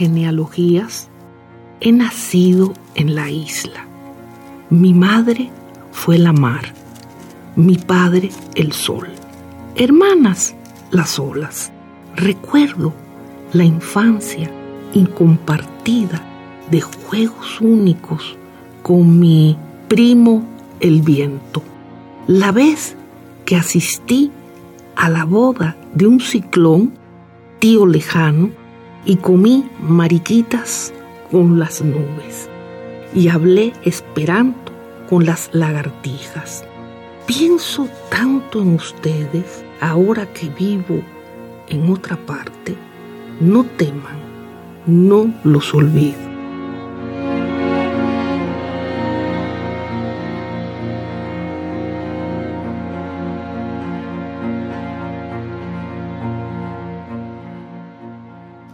Genealogías, he nacido en la isla. Mi madre fue la mar, mi padre el sol, hermanas las olas. Recuerdo la infancia incompartida de juegos únicos con mi primo el viento. La vez que asistí a la boda de un ciclón, tío lejano, y comí mariquitas con las nubes y hablé esperanto con las lagartijas. Pienso tanto en ustedes ahora que vivo en otra parte. No teman, no los olvido.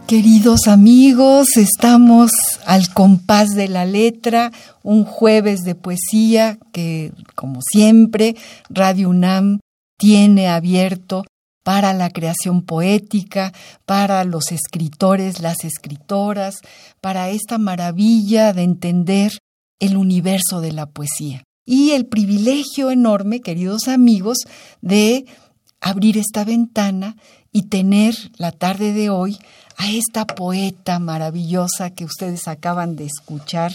Queridos amigos, estamos al compás de la letra, un jueves de poesía que, como siempre, Radio UNAM tiene abierto para la creación poética, para los escritores, las escritoras, para esta maravilla de entender el universo de la poesía. Y el privilegio enorme, queridos amigos, de abrir esta ventana y tener la tarde de hoy a esta poeta maravillosa que ustedes acaban de escuchar,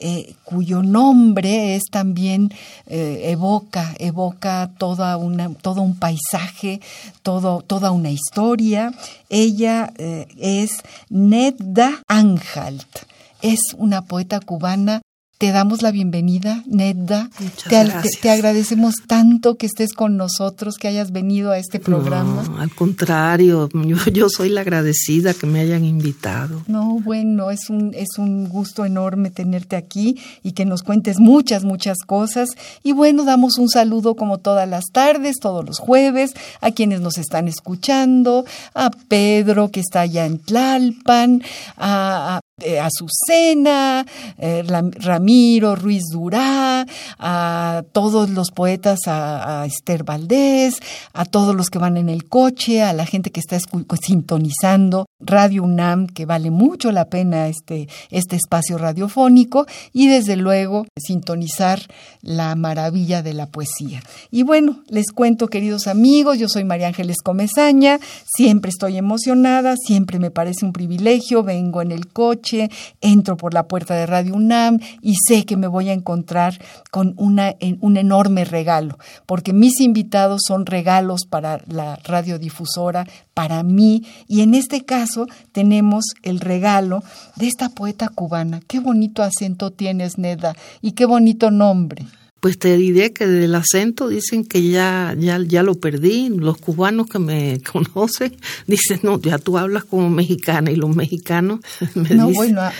eh, cuyo nombre es también eh, evoca, evoca toda una, todo un paisaje, todo, toda una historia. Ella eh, es Nedda Anhalt. Es una poeta cubana te damos la bienvenida, Nedda. Te, te, agradecemos tanto que estés con nosotros, que hayas venido a este programa. No, al contrario, yo, soy la agradecida que me hayan invitado. No, bueno, es un, es un gusto enorme tenerte aquí y que nos cuentes muchas, muchas cosas. Y bueno, damos un saludo como todas las tardes, todos los jueves, a quienes nos están escuchando, a Pedro que está allá en Tlalpan, a, eh, Azucena, eh, Ramiro Ruiz Durá, a todos los poetas, a, Esther Valdés, a todos los que van en el coche, a la gente que está sintonizando Radio UNAM, que vale mucho la pena este, este espacio radiofónico, y desde luego sintonizar la maravilla de la poesía. Y bueno, les cuento, queridos amigos, yo soy María Ángeles Comezaña, siempre estoy emocionada, siempre me parece un privilegio, vengo en el coche, entro por la puerta de Radio UNAM y sé que me voy a encontrar con una, un enorme regalo, porque mis invitados son regalos para la radiodifusora, para mí, y en este caso tenemos el regalo de esta poeta cubana. Qué bonito acento tienes, Neda, y qué bonito nombre. Pues te diré que del acento dicen que ya, ya, ya lo perdí. Los cubanos que me conocen dicen, no, ya tú hablas como mexicana y los mexicanos me No, bueno, ah,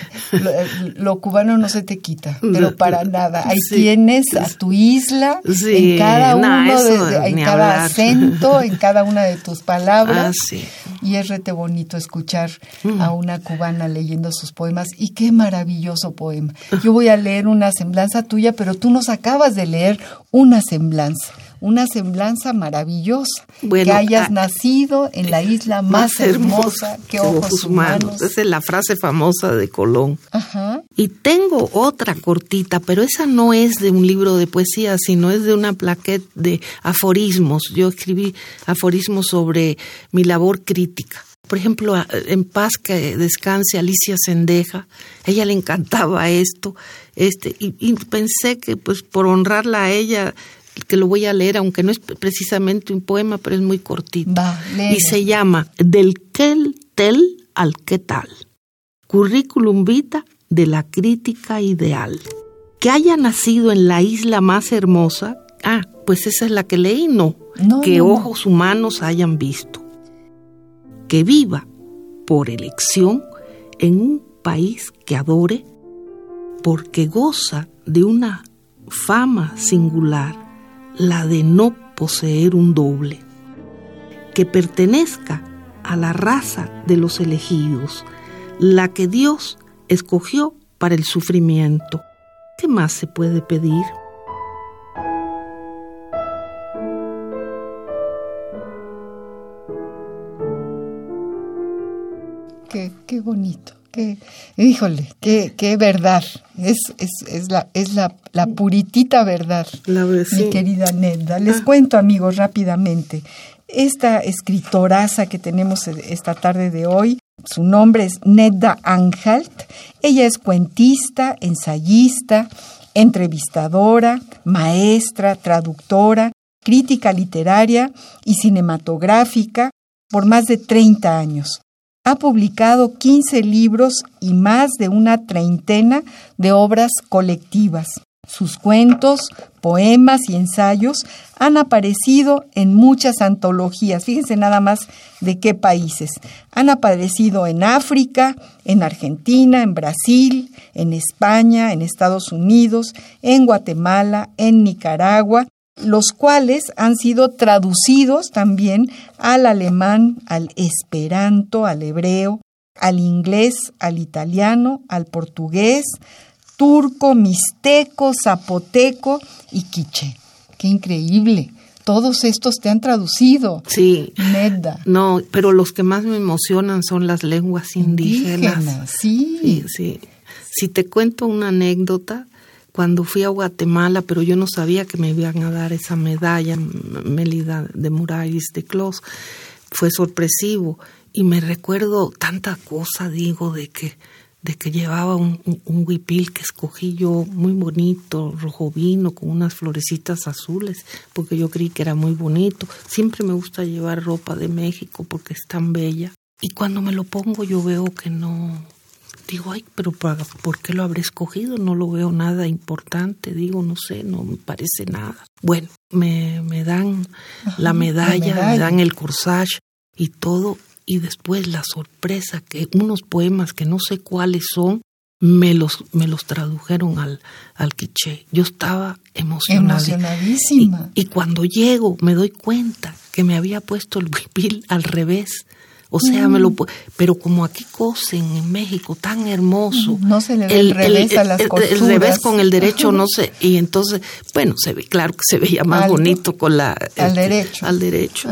lo, cubano no se te quita, pero para nada. Ahí tienes a tu isla en cada uno, de, en cada acento, en cada una de tus palabras. Ah, y es rete bonito escuchar mm. a una cubana leyendo sus poemas. Y qué maravilloso poema. Yo voy a leer una semblanza tuya, pero tú nos acabas de leer una semblanza, una semblanza maravillosa, que hayas nacido en la isla más hermosa, que ojos, humanos. Esa es la frase famosa de Colón. Y tengo otra cortita, pero esa no es de un libro de poesía, sino es de una plaqueta de aforismos. Yo escribí aforismos sobre mi labor crítica. Por ejemplo, en paz que descanse Alicia Sendeja, ella le encantaba esto, este, y, pensé que pues por honrarla a ella, que lo voy a leer, aunque no es precisamente un poema, pero es muy cortito. y se llama Del quel tel al qué tal. Currículum vita de la crítica ideal. Que haya nacido en la isla más hermosa, ah, pues esa es la que leí, no, que ojos humanos hayan visto. Que viva por elección en un país que adore, porque goza de una fama singular, la de no poseer un doble. Que pertenezca a la raza de los elegidos, la que Dios escogió para el sufrimiento. ¿Qué más se puede pedir? Qué, bonito, qué, híjole, qué, qué verdad, es, es, es, la, es la, la puritita verdad, la, mi querida Nedda. Les ah. cuento, amigos, rápidamente. Esta escritoraza que tenemos esta tarde de hoy su nombre es Nedda Anhalt. Ella es cuentista, ensayista, entrevistadora, maestra, traductora, crítica literaria y cinematográfica por más de 30 años. Ha publicado 15 libros y más de una treintena de obras colectivas. Sus cuentos, poemas y ensayos han aparecido en muchas antologías. Fíjense nada más de qué países. Han aparecido en África, en Argentina, en Brasil, en España, en Estados Unidos, en Guatemala, en Nicaragua, los cuales han sido traducidos también al alemán, al esperanto, al hebreo, al inglés, al italiano, al portugués, turco, mixteco, zapoteco y quiche. Qué increíble. Todos estos te han traducido. Sí. Nedda. No, pero los que más me emocionan son las lenguas indígenas. sí. sí. Sí, Si te cuento una anécdota, cuando fui a Guatemala, pero yo no sabía que me iban a dar esa medalla, Mélida de Muralles de Clos, fue sorpresivo. Y me recuerdo tanta cosa, digo, de que de que llevaba un, un, huipil que escogí yo muy bonito, rojo vino, con unas florecitas azules, porque yo creí que era muy bonito. Siempre me gusta llevar ropa de México porque es tan bella. Y cuando me lo pongo yo veo que no... Digo, ay, pero ¿por qué lo habré escogido? No lo veo nada importante. Digo, no sé, no me parece nada. Bueno, me, me dan la medalla, me dan el corsage y todo y después la sorpresa que unos poemas que no sé cuáles son me los, me los tradujeron al, al quiché. Yo estaba emocionada. Emocionadísima. Y, cuando llego me doy cuenta que me había puesto el huipil al revés. O sea, me lo pero como aquí cosen en México tan hermoso. No se le ve el, revés a las costuras. El revés con el derecho no sé, y entonces, bueno, se ve claro que se veía más bonito con la al este, derecho. Al derecho,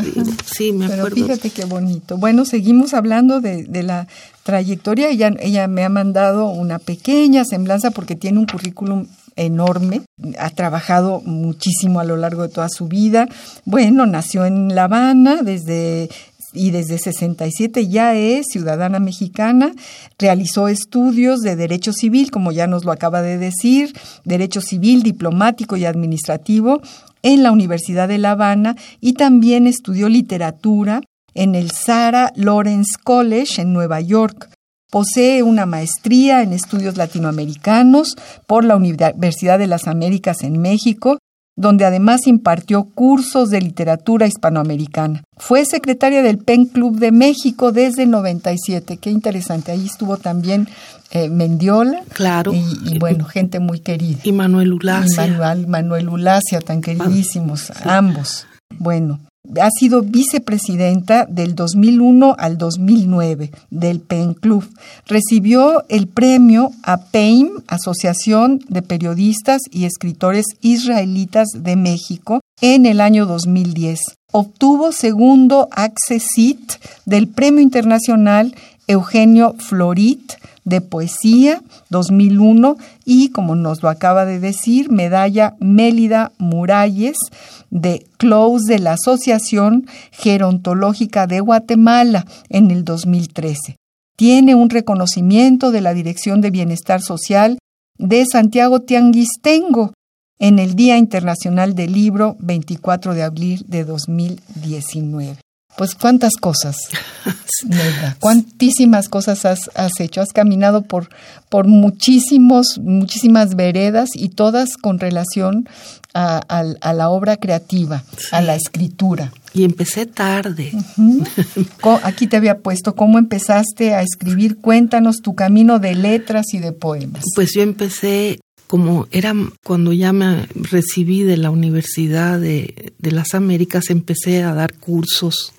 Sí, me pero Fíjate qué bonito. Bueno, seguimos hablando de, de la trayectoria. Ella, ella me ha mandado una pequeña semblanza porque tiene un currículum enorme, ha trabajado muchísimo a lo largo de toda su vida. Bueno, nació en La Habana desde y desde 67 ya es ciudadana mexicana, realizó estudios de derecho civil, como ya nos lo acaba de decir, derecho civil, diplomático y administrativo en la Universidad de La Habana y también estudió literatura en el Sarah Lawrence College en Nueva York. Posee una maestría en estudios latinoamericanos por la Universidad de las Américas en México donde además impartió cursos de literatura hispanoamericana. Fue secretaria del PEN Club de México desde el 97. Qué interesante. Ahí estuvo también eh, Mendiola. Claro. Y, bueno, gente muy querida. Y Manuel Ulacia. Manuel, Manuel Ulacia, tan queridísimos, ambos. Bueno, ha sido vicepresidenta del 2001 al 2009 del PEN Club. Recibió el premio APEIM, Asociación de Periodistas y Escritores Israelitas de México, en el año 2010. Obtuvo segundo Accessit del Premio Internacional Eugenio Florit de Poesía 2001 y, como nos lo acaba de decir, medalla Mélida Muralles de Close de la Asociación Gerontológica de Guatemala en el 2013. Tiene un reconocimiento de la Dirección de Bienestar Social de Santiago Tianguistengo en el Día Internacional del Libro 24 de abril de 2019. pues cuántas cosas, cuántísimas cosas has, has, hecho. Has caminado por, por muchísimos, muchísimas veredas y todas con relación a, la obra creativa, a la escritura. Y empecé tarde. Aquí te había puesto cómo empezaste a escribir. Cuéntanos tu camino de letras y de poemas. Pues yo empecé como era cuando ya me recibí de la Universidad de, de las Américas, empecé a dar cursos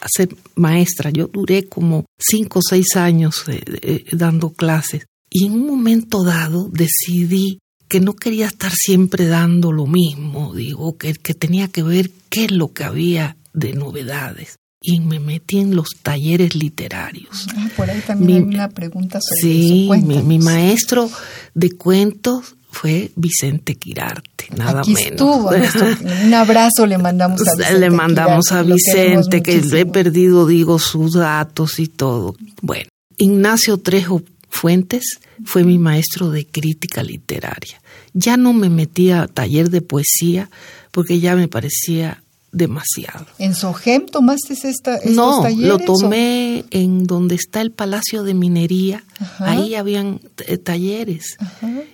a ser maestra. Yo duré como cinco o seis años eh, eh, dando clases. Y en un momento dado decidí que no quería estar siempre dando lo mismo, digo, que, que tenía que ver qué es lo que había de novedades. Y me metí en los talleres literarios. Ah, por ahí también hay una pregunta sobre sí, Mi, mi maestro de cuentos fue Vicente Quirarte, nada Aquí menos. Estuvo, un abrazo le mandamos a Vicente. Le mandamos a Vicente, que he perdido, digo, sus datos y todo. Bueno, Ignacio Trejo Fuentes fue mi maestro de crítica literaria. Ya no me metía a taller de poesía porque ya me parecía demasiado. ¿En Sogem tomaste esta, estos no, talleres? lo tomé en donde está el Palacio de Minería. Ahí habían eh, talleres.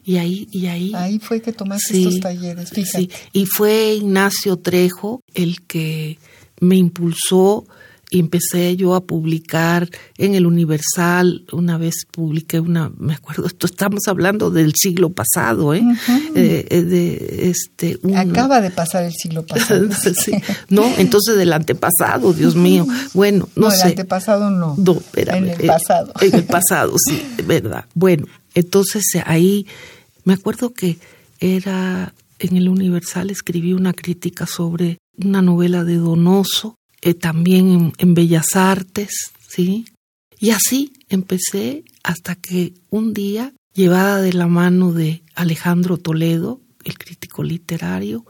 Y ahí y ahí Ahí fue que tomaste estos talleres, fíjate. Sí. Y fue Ignacio Trejo el que me impulsó y empecé yo a publicar en el Universal. Una vez publiqué una, me acuerdo, esto estamos hablando del siglo pasado, ¿eh? eh, eh de, este, Acaba de pasar el siglo pasado. No, entonces del antepasado, Dios mío. Bueno, no, sé. El antepasado no. No, en el pasado. En el pasado, sí, verdad. Bueno, entonces ahí me acuerdo que era en el Universal escribí una crítica sobre una novela de Donoso eh, también en, Bellas Artes, ¿sí? Y así empecé hasta que un día, llevada de la mano de Alejandro Toledo, el crítico literario,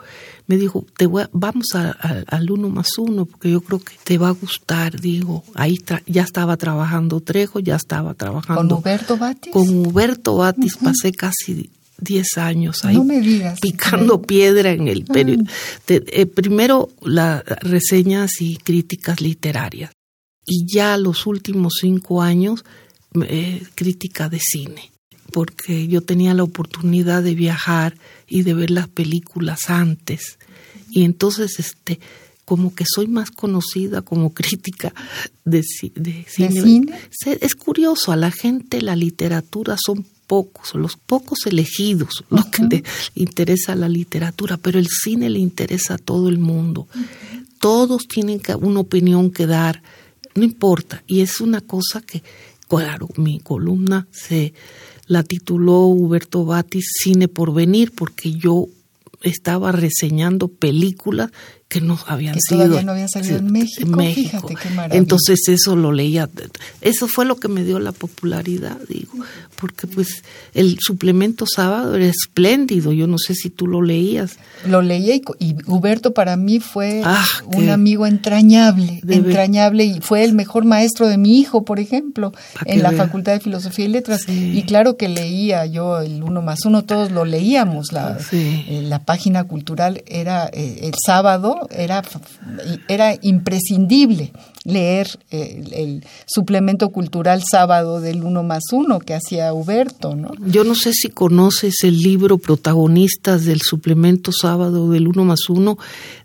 me dijo, te vamos al uno más uno, porque yo creo que te va a gustar. Digo, ahí ya estaba trabajando Trejo, ya estaba trabajando. ¿Con Huberto Batis? Con Huberto Batis pasé casi 10 años ahí picando piedra en el periodo. Eh, primero las reseñas y críticas literarias y ya los últimos cinco años eh, crítica de cine porque yo tenía la oportunidad de viajar y de ver las películas antes y entonces este como que soy más conocida como crítica de, ¿De cine? Es curioso, a la gente la literatura son pocos, los pocos elegidos, los que le interesa la literatura, pero el cine le interesa a todo el mundo. Todos tienen una opinión que dar, no importa. Y es una cosa que, claro, mi columna se la tituló Huberto Batis Cine por venir, porque yo estaba reseñando películas que no habían sido. Todavía no habían salido en México. Fíjate qué maravilla. Entonces eso lo leía. Eso fue lo que me dio la popularidad, digo, porque pues el suplemento sábado era espléndido. Yo no sé si tú lo leías. Lo leía y, Huberto para mí fue ah, un amigo entrañable, entrañable y fue el mejor maestro de mi hijo, por ejemplo, en la Facultad de Filosofía y Letras. Y claro que leía yo el uno más uno, todos lo leíamos. La, eh, la página cultural era eh, el sábado era, era imprescindible leer eh, el, suplemento cultural sábado del uno más uno que hacía Huberto, ¿no? Yo no sé si conoces el libro Protagonistas del suplemento sábado del uno más uno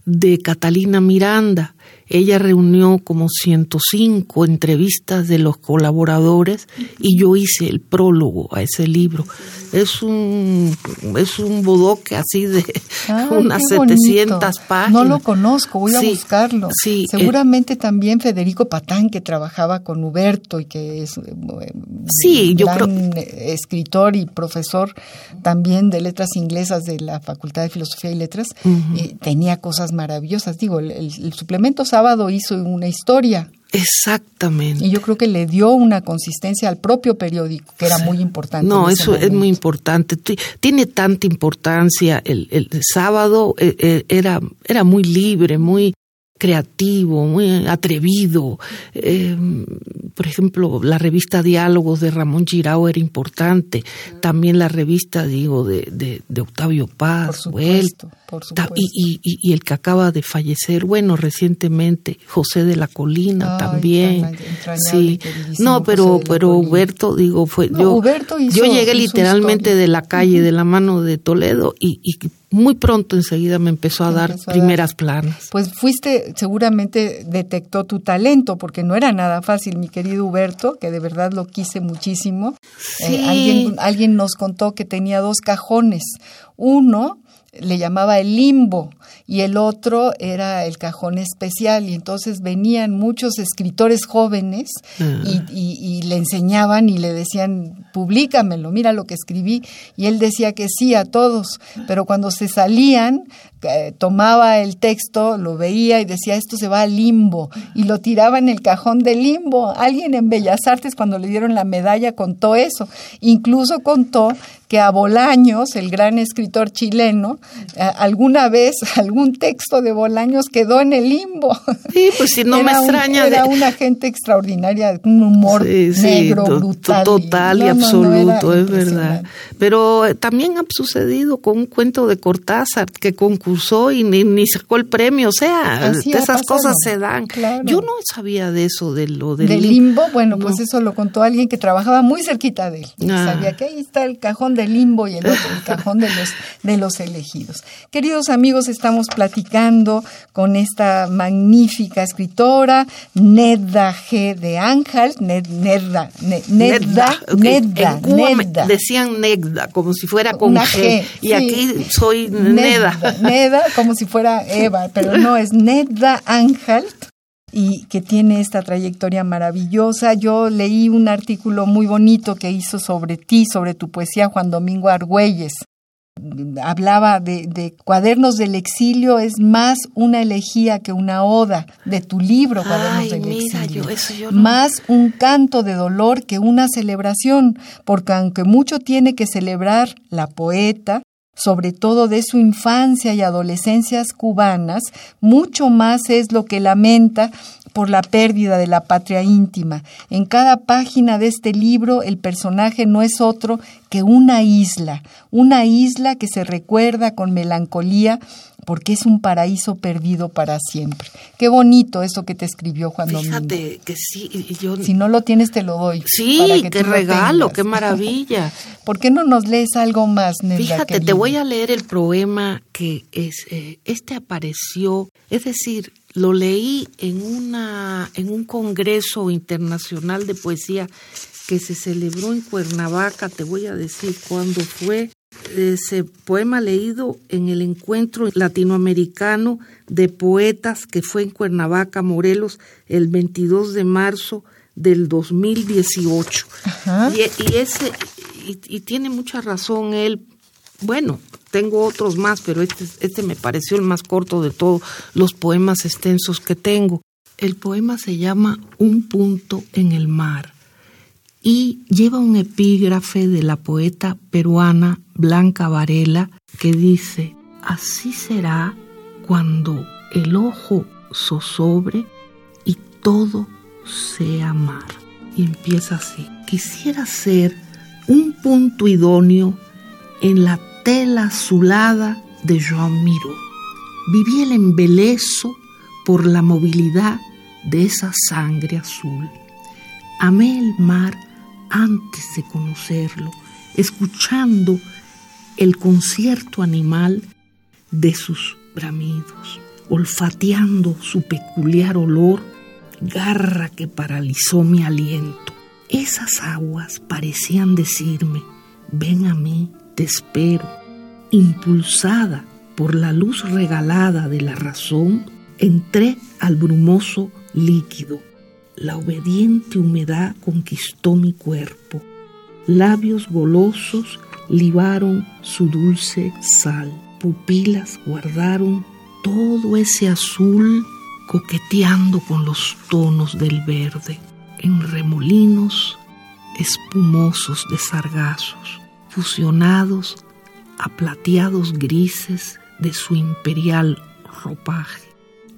de Catalina Miranda. Ella reunió como 105 entrevistas de los colaboradores y yo hice el prólogo a ese libro. Es un, es un bodoque así de unas 700 páginas. No lo conozco, voy a buscarlo. Sí, eh, Seguramente también Federico Patán, que trabajaba con Huberto y que es eh, sí, yo creo... escritor y profesor también de letras inglesas de la Facultad de Filosofía y Letras, eh, tenía cosas maravillosas. Digo, el, el suplemento sábado hizo una historia Exactamente. Y yo creo que le dio una consistencia al propio periódico, que era muy importante. No, eso es muy importante. Tiene tanta importancia. El, el sábado eh, eh, era, era muy libre, muy creativo, muy atrevido. Em, por ejemplo, la revista Diálogos de Ramón Girao era importante. También la revista, digo, de, de, Octavio Paz. Por Por supuesto. Y, y, el que acaba de fallecer, bueno, recientemente, José de la Colina también. sí. No, pero, pero Huberto, digo, fue yo. yo llegué literalmente de la calle, de la mano de Toledo, y, y muy pronto enseguida me empezó a dar primeras planas. Pues fuiste, seguramente detectó tu talento, porque no era nada fácil, mi querido Huberto, que de verdad lo quise muchísimo. Eh, alguien, alguien nos contó que tenía dos cajones. Uno le llamaba el limbo y el otro era el cajón especial y entonces venían muchos escritores jóvenes ah. y, le enseñaban y le decían publícamelo, mira lo que escribí y él decía que sí a todos, pero cuando se salían tomaba el texto, lo veía y decía esto se va al limbo y lo tiraba en el cajón del limbo. Alguien en Bellas Artes cuando le dieron la medalla contó eso, incluso contó que a Bolaños, el gran escritor chileno, alguna vez algún texto de Bolaños quedó en el limbo. Sí, pues si no me extraña. era una gente extraordinaria, un humor negro, brutal. Total y, absoluto, es verdad. Pero eh, también ha sucedido con un cuento de Cortázar que concursó y ni, sacó el premio. O sea, esas cosas se dan. Yo no sabía de eso, de lo del, del limbo. Bueno, pues eso lo contó alguien que trabajaba muy cerquita de él. Ah. Sabía que ahí está el cajón del limbo y el otro, el cajón de los, de los elegidos. Queridos amigos, estamos platicando con esta magnífica escritora, Nedda G. de Ángel, Nedda, Nedda, Nedda, Nedda, Decían Nedda, como si fuera con G, y aquí soy Nedda. Nedda, como si fuera Eva, pero no, es Nedda Ángel y que tiene esta trayectoria maravillosa. Yo leí un artículo muy bonito que hizo sobre ti, sobre tu poesía, Juan Domingo Argüelles. Hablaba de, Cuadernos del Exilio, es más una elegía que una oda de tu libro, Cuadernos del Exilio. Más un canto de dolor que una celebración, porque aunque mucho tiene que celebrar la poeta, sobre todo de su infancia y adolescencias cubanas, mucho más es lo que lamenta por la pérdida de la patria íntima. En cada página de este libro el personaje no es otro que una isla, una isla que se recuerda con melancolía porque es un paraíso perdido para siempre. Qué bonito eso que te escribió Juan Fíjate que sí, yo... Si no lo tienes, te lo doy. Sí, qué regalo, qué maravilla. ¿Por qué no nos lees algo más, Fíjate, te voy a leer el poema que es, eh, este apareció, es decir, lo leí en, una, en un congreso internacional de poesía que se celebró en Cuernavaca, te voy a decir cuándo fue, ese poema leído en el encuentro latinoamericano de poetas que fue en Cuernavaca, Morelos, el 22 de marzo del 2018. Y, y, ese, y, tiene mucha razón él. Bueno, tengo otros más, pero este, este me pareció el más corto de todos los poemas extensos que tengo. El poema se llama Un punto en el mar y lleva un epígrafe de la poeta peruana Blanca Varela que dice, así será cuando el ojo zozobre y todo sea mar. Y empieza así, quisiera ser un punto idóneo en la tela azulada de Jean Miro. Viví el embelezo por la movilidad de esa sangre azul. Amé el mar antes de conocerlo, escuchando el concierto animal de sus bramidos, olfateando su peculiar olor, garra que paralizó mi aliento. Esas aguas parecían decirme, ven a mí, te espero. Impulsada por la luz regalada de la razón, entré al brumoso líquido la obediente humedad conquistó mi cuerpo. Labios golosos libaron su dulce sal. Pupilas guardaron todo ese azul coqueteando con los tonos del verde, en remolinos espumosos de sargazos, fusionados a plateados grises de su imperial ropaje.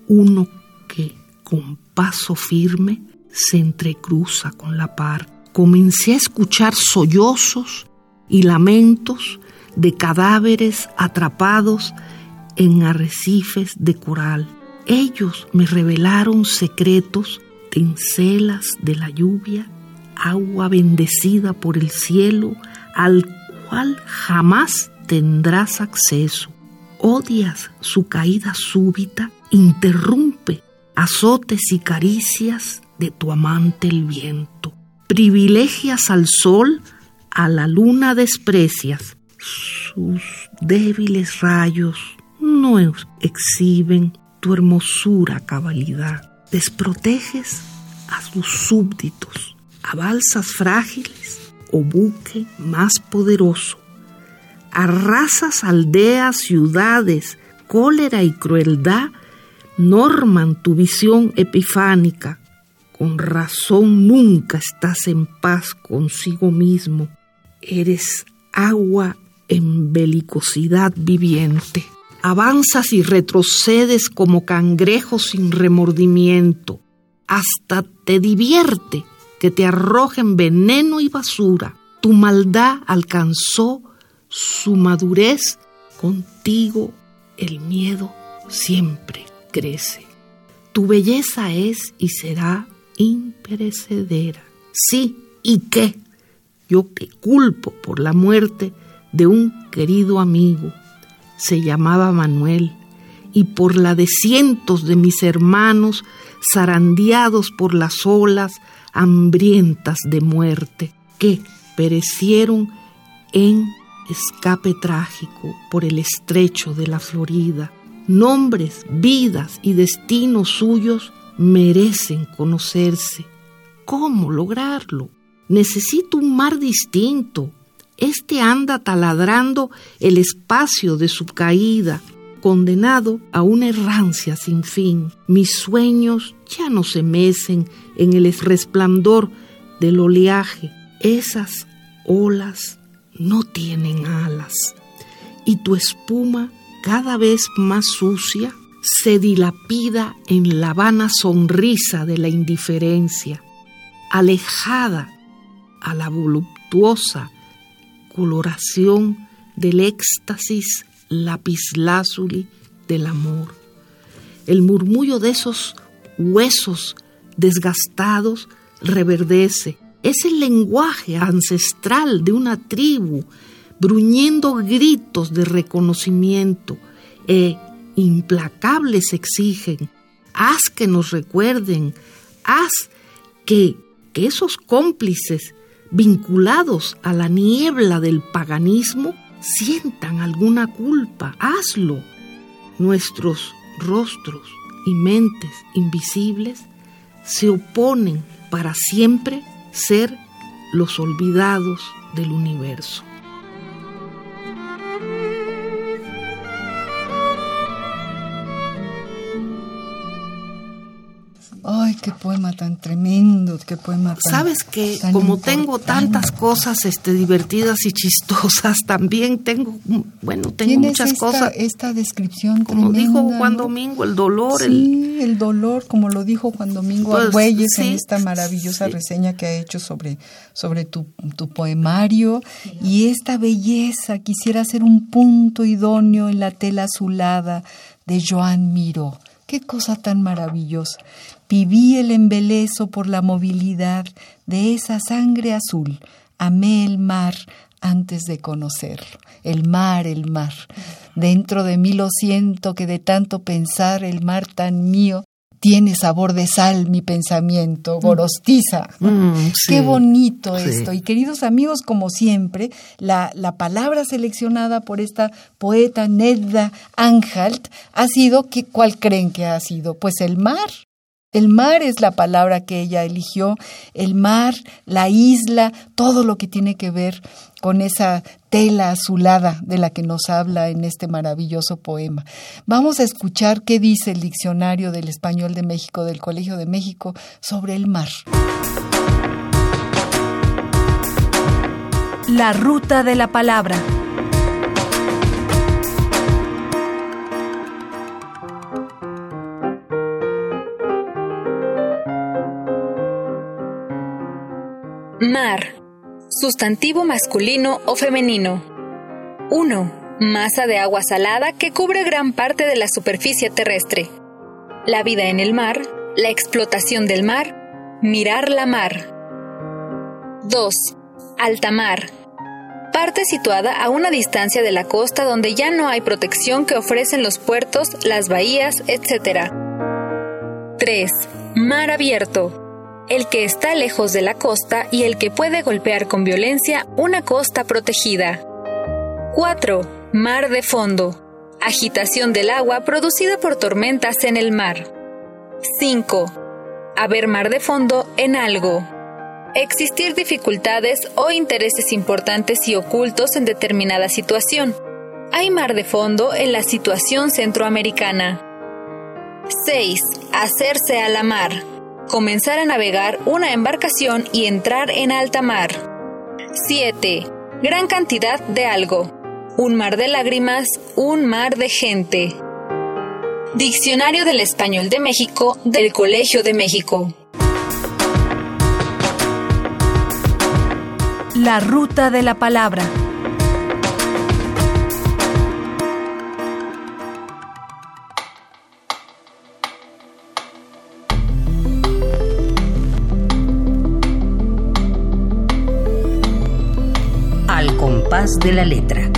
Uno que, con paso firme, se entrecruza con la par. Comencé a escuchar sollozos y lamentos de cadáveres atrapados en arrecifes de coral. Ellos me revelaron secretos, tencelas de la lluvia, agua bendecida por el cielo, al cual jamás tendrás acceso. Odias su caída súbita, interrumpe azotes y caricias de tu amante el viento. Privilegias al sol, a la luna desprecias. Sus débiles rayos no exhiben tu hermosura cabalidad. Desproteges a sus súbditos, a balsas frágiles o buque más poderoso. Arrasas aldeas, ciudades, cólera y crueldad norman tu visión epifánica. Con razón nunca estás en paz consigo mismo. Eres agua en belicosidad viviente. Avanzas y retrocedes como cangrejo sin remordimiento. Hasta te divierte que te arrojen veneno y basura. Tu maldad alcanzó su madurez. Contigo el miedo siempre crece. Tu belleza es y será imperecedera. Sí, ¿y qué? Yo te culpo por la muerte de un querido amigo. Se llamaba Manuel y por la de cientos de mis hermanos zarandeados por las olas hambrientas de muerte que perecieron en escape trágico por el estrecho de la Florida nombres, vidas y destinos suyos merecen conocerse. ¿Cómo lograrlo? Necesito un mar distinto. Este anda taladrando el espacio de su caída, condenado a una errancia sin fin. Mis sueños ya no se mecen en el resplandor del oleaje. Esas olas no tienen alas. Y tu espuma cada vez más sucia, se dilapida en la vana sonrisa de la indiferencia, alejada a la voluptuosa coloración del éxtasis lapislázuli del amor. El murmullo de esos huesos desgastados reverdece. Es el lenguaje ancestral de una tribu bruñendo gritos de reconocimiento e implacables exigen, haz que nos recuerden, haz que, esos cómplices vinculados a la niebla del paganismo sientan alguna culpa, hazlo. Nuestros rostros y mentes invisibles se oponen para siempre ser los olvidados del universo. Ay, qué poema tan tremendo, qué poema tan. Sabes que como tengo tantas cosas este divertidas y chistosas, también tengo, bueno, tengo muchas cosas. Esta descripción como dijo Juan Domingo, el dolor, sí, el, dolor, como lo dijo Juan Domingo pues, en esta maravillosa reseña que ha hecho sobre sobre tu, tu poemario y esta belleza. Quisiera hacer un punto idóneo en la tela azulada de Joan Miró. Qué cosa tan maravillosa. Viví el embelezo por la movilidad de esa sangre azul. Amé el mar antes de conocerlo. El mar, el mar. Dentro de mí lo siento que de tanto pensar el mar tan mío tiene sabor de sal mi pensamiento, mm. gorostiza. Mm, Qué bonito esto. Y queridos amigos, como siempre, la, la, palabra seleccionada por esta poeta Nedda Anhalt ha sido, que, ¿cuál creen que ha sido? Pues el mar. El mar es la palabra que ella eligió, el mar, la isla, todo lo que tiene que ver con esa tela azulada de la que nos habla en este maravilloso poema. Vamos a escuchar qué dice el diccionario del español de México del Colegio de México sobre el mar. La ruta de la palabra. Mar. Sustantivo masculino o femenino. 1. masa de agua salada que cubre gran parte de la superficie terrestre, la vida en el mar, la explotación del mar, mirar la mar. 2. Alta mar. Parte situada a una distancia de la costa donde ya no hay protección que ofrecen los puertos, las bahías, etc. 3. Mar abierto. El que está lejos de la costa y el que puede golpear con violencia una costa protegida. 4. Mar de fondo. Agitación del agua producida por tormentas en el mar. 5. Haber mar de fondo en algo. Existir dificultades o intereses importantes y ocultos en determinada situación. Hay mar de fondo en la situación centroamericana. 6. Hacerse a la mar. Comenzar a navegar una embarcación y entrar en alta mar. 7. Gran cantidad de algo. Un mar de lágrimas, un mar de gente. Diccionario del Español de México del Colegio de México. La ruta de la palabra. Compás de la letra.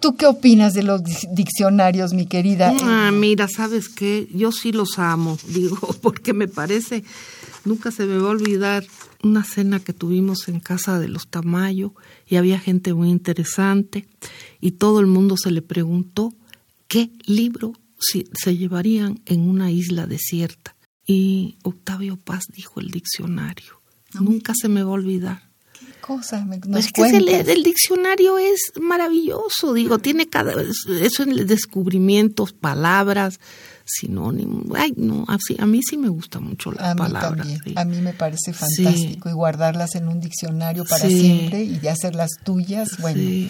¿Tú qué opinas de los diccionarios, mi querida? Ah, mira, ¿sabes qué? Yo sí los amo, digo, porque me parece, nunca se me va a olvidar una cena que tuvimos en casa de los Tamayo y había gente muy interesante y todo el mundo se le preguntó qué libro se llevarían en una isla desierta. Y Octavio Paz dijo el diccionario. Nunca se me va a olvidar. Cosa me es que el, diccionario es maravilloso, digo, tiene cada eso en descubrimientos, palabras, sinónimo. Ay, no, así, a mí sí me gusta mucho la palabra. A mí me parece fantástico y guardarlas en un diccionario para siempre y de hacerlas tuyas, bueno,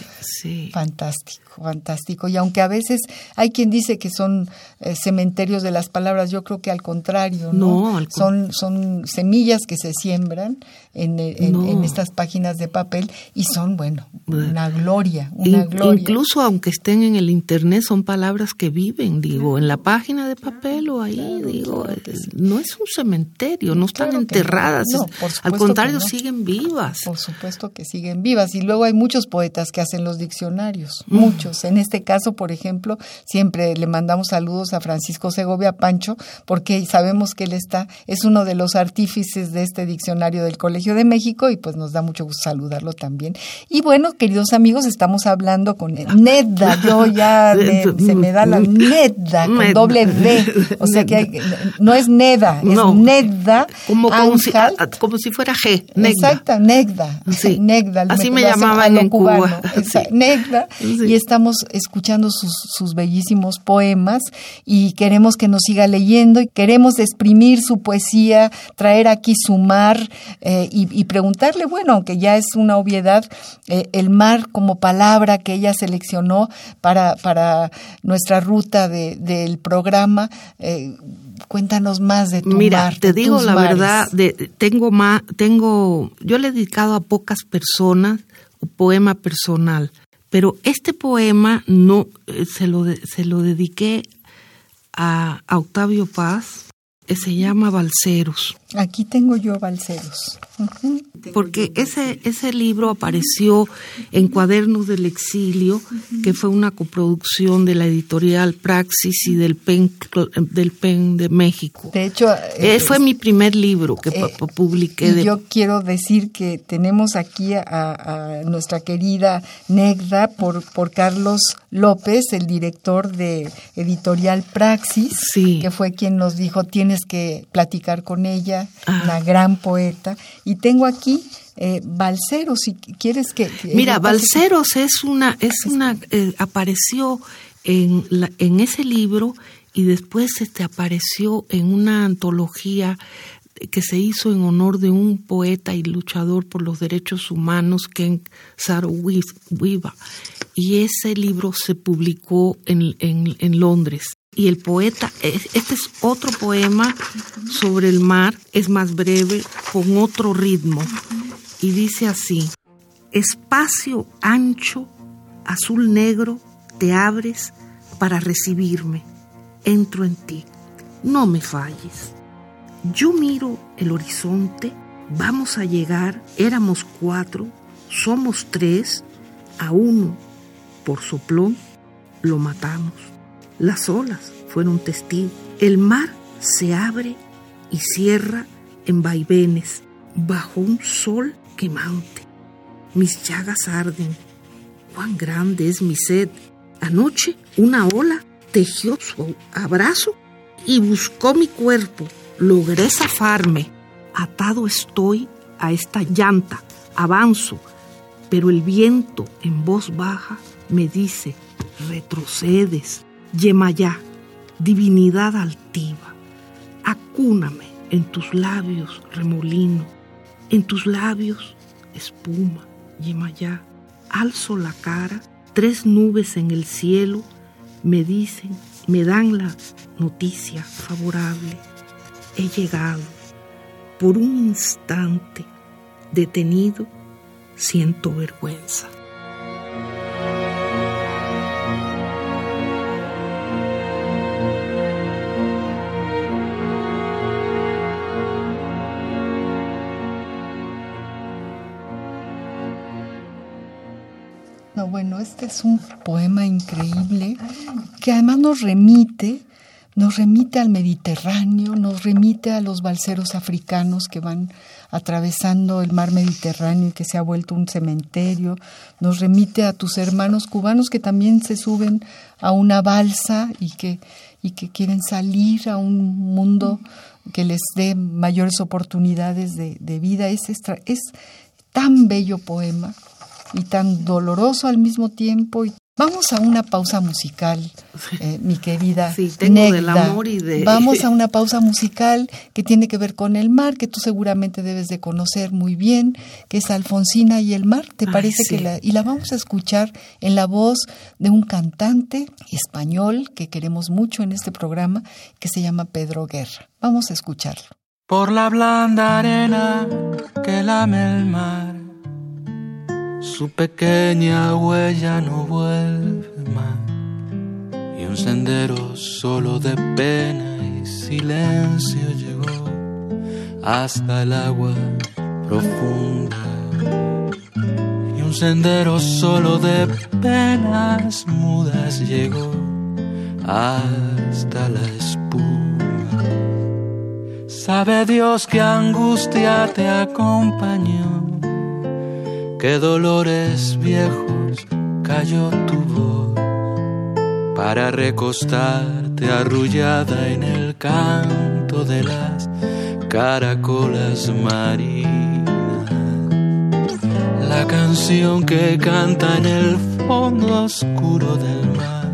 fantástico, fantástico. Y aunque a veces hay quien dice que son eh, cementerios de las palabras, yo creo que al contrario, ¿no? son, son semillas que se siembran en, en, estas páginas de papel y son, bueno, una gloria, una gloria. Incluso aunque estén en el internet, son palabras que viven, digo, en la página de papel o ahí, digo, eh, no es un cementerio, no están enterradas, al contrario, siguen vivas. Por supuesto que siguen vivas. Y luego hay muchos poetas que hacen los diccionarios, mm. muchos. En este caso, por ejemplo, siempre le mandamos saludos a Francisco Segovia Pancho, porque sabemos que él está, es uno de los artífices de este diccionario del Colegio de México y pues nos da mucho gusto saludarlo también. Y bueno, queridos amigos, estamos hablando con Nedda, yo ya se me da la Nedda, con doble o sea que no es Neda, es Neda. Como, como, si, como si fuera G. Exacto, Negda. Sí. Negda. Así me, llamaban en Cuba. Negda. Y estamos escuchando sus, sus bellísimos poemas y queremos que nos siga leyendo y queremos exprimir su poesía, traer aquí su mar eh, y, preguntarle, bueno, aunque ya es una obviedad, eh, el mar como palabra que ella seleccionó para, para nuestra ruta de, del programa eh, cuéntanos más de tu Mira, te digo la verdad, tengo más, tengo, yo le he dedicado a pocas personas un poema personal, pero este poema no eh, se lo se lo dediqué a, a Octavio Paz, que se llama Balseros. Aquí tengo yo Balseros. Porque ese, ese libro apareció en Cuadernos del Exilio, que fue una coproducción de la editorial Praxis y del PEN, del PEN de México. De hecho, eh, fue mi primer libro que eh, publiqué. Yo quiero decir que tenemos aquí a, nuestra querida Negda por, por Carlos López, el director de editorial Praxis, que fue quien nos dijo tienes que platicar con ella, ah. una gran poeta. Y tengo aquí eh, Balceros, si quieres que... Mira, Balceros es una, es una, eh, apareció en, la, en ese libro y después este, apareció en una antología que se hizo en honor de un poeta y luchador por los derechos humanos, Ken Saro y ese libro se publicó en, en, Londres. Y el poeta, este es otro poema sobre el mar, es más breve, con otro ritmo. Y dice así, espacio ancho, azul negro, te abres para recibirme. Entro en ti, no me falles. Yo miro el horizonte, vamos a llegar, éramos cuatro, somos tres, a uno por soplón lo matamos. Las olas fueron testigos. El mar se abre y cierra en vaivenes bajo un sol quemante. Mis llagas arden. Cuán grande es mi sed. Anoche una ola tejió su abrazo y buscó mi cuerpo. Logré zafarme. Atado estoy a esta llanta. Avanzo. Pero el viento en voz baja me dice, retrocedes, Yemayá, divinidad altiva, acúname en tus labios, remolino, en tus labios, espuma, Yemayá, alzo la cara, tres nubes en el cielo me dicen, me dan la noticia favorable, he llegado, por un instante, detenido, siento vergüenza. Bueno, este es un poema increíble que además nos remite, nos remite al Mediterráneo, nos remite a los balseros africanos que van atravesando el mar Mediterráneo y que se ha vuelto un cementerio, nos remite a tus hermanos cubanos que también se suben a una balsa y que, y que quieren salir a un mundo que les dé mayores oportunidades de, vida. Es, es tan bello poema y tan doloroso al mismo tiempo. Vamos a una pausa musical, eh, mi querida. Sí, tengo del amor y de... Vamos a una pausa musical que tiene que ver con el mar, que tú seguramente debes de conocer muy bien, que es Alfonsina y el mar. ¿Te parece que la... Y la vamos a escuchar en la voz de un cantante español que queremos mucho en este programa, que se llama Pedro Guerra. Vamos a escucharlo. Por la blanda arena que lame el mar su pequeña huella no vuelve más. Y un sendero solo de pena y silencio llegó hasta el agua profunda. Y un sendero solo de penas mudas llegó hasta la espuma. Sabe Dios que angustia te acompañó qué dolores viejos cayó tu voz para recostarte arrullada en el canto de las caracolas marinas. La canción que canta en el fondo oscuro del mar,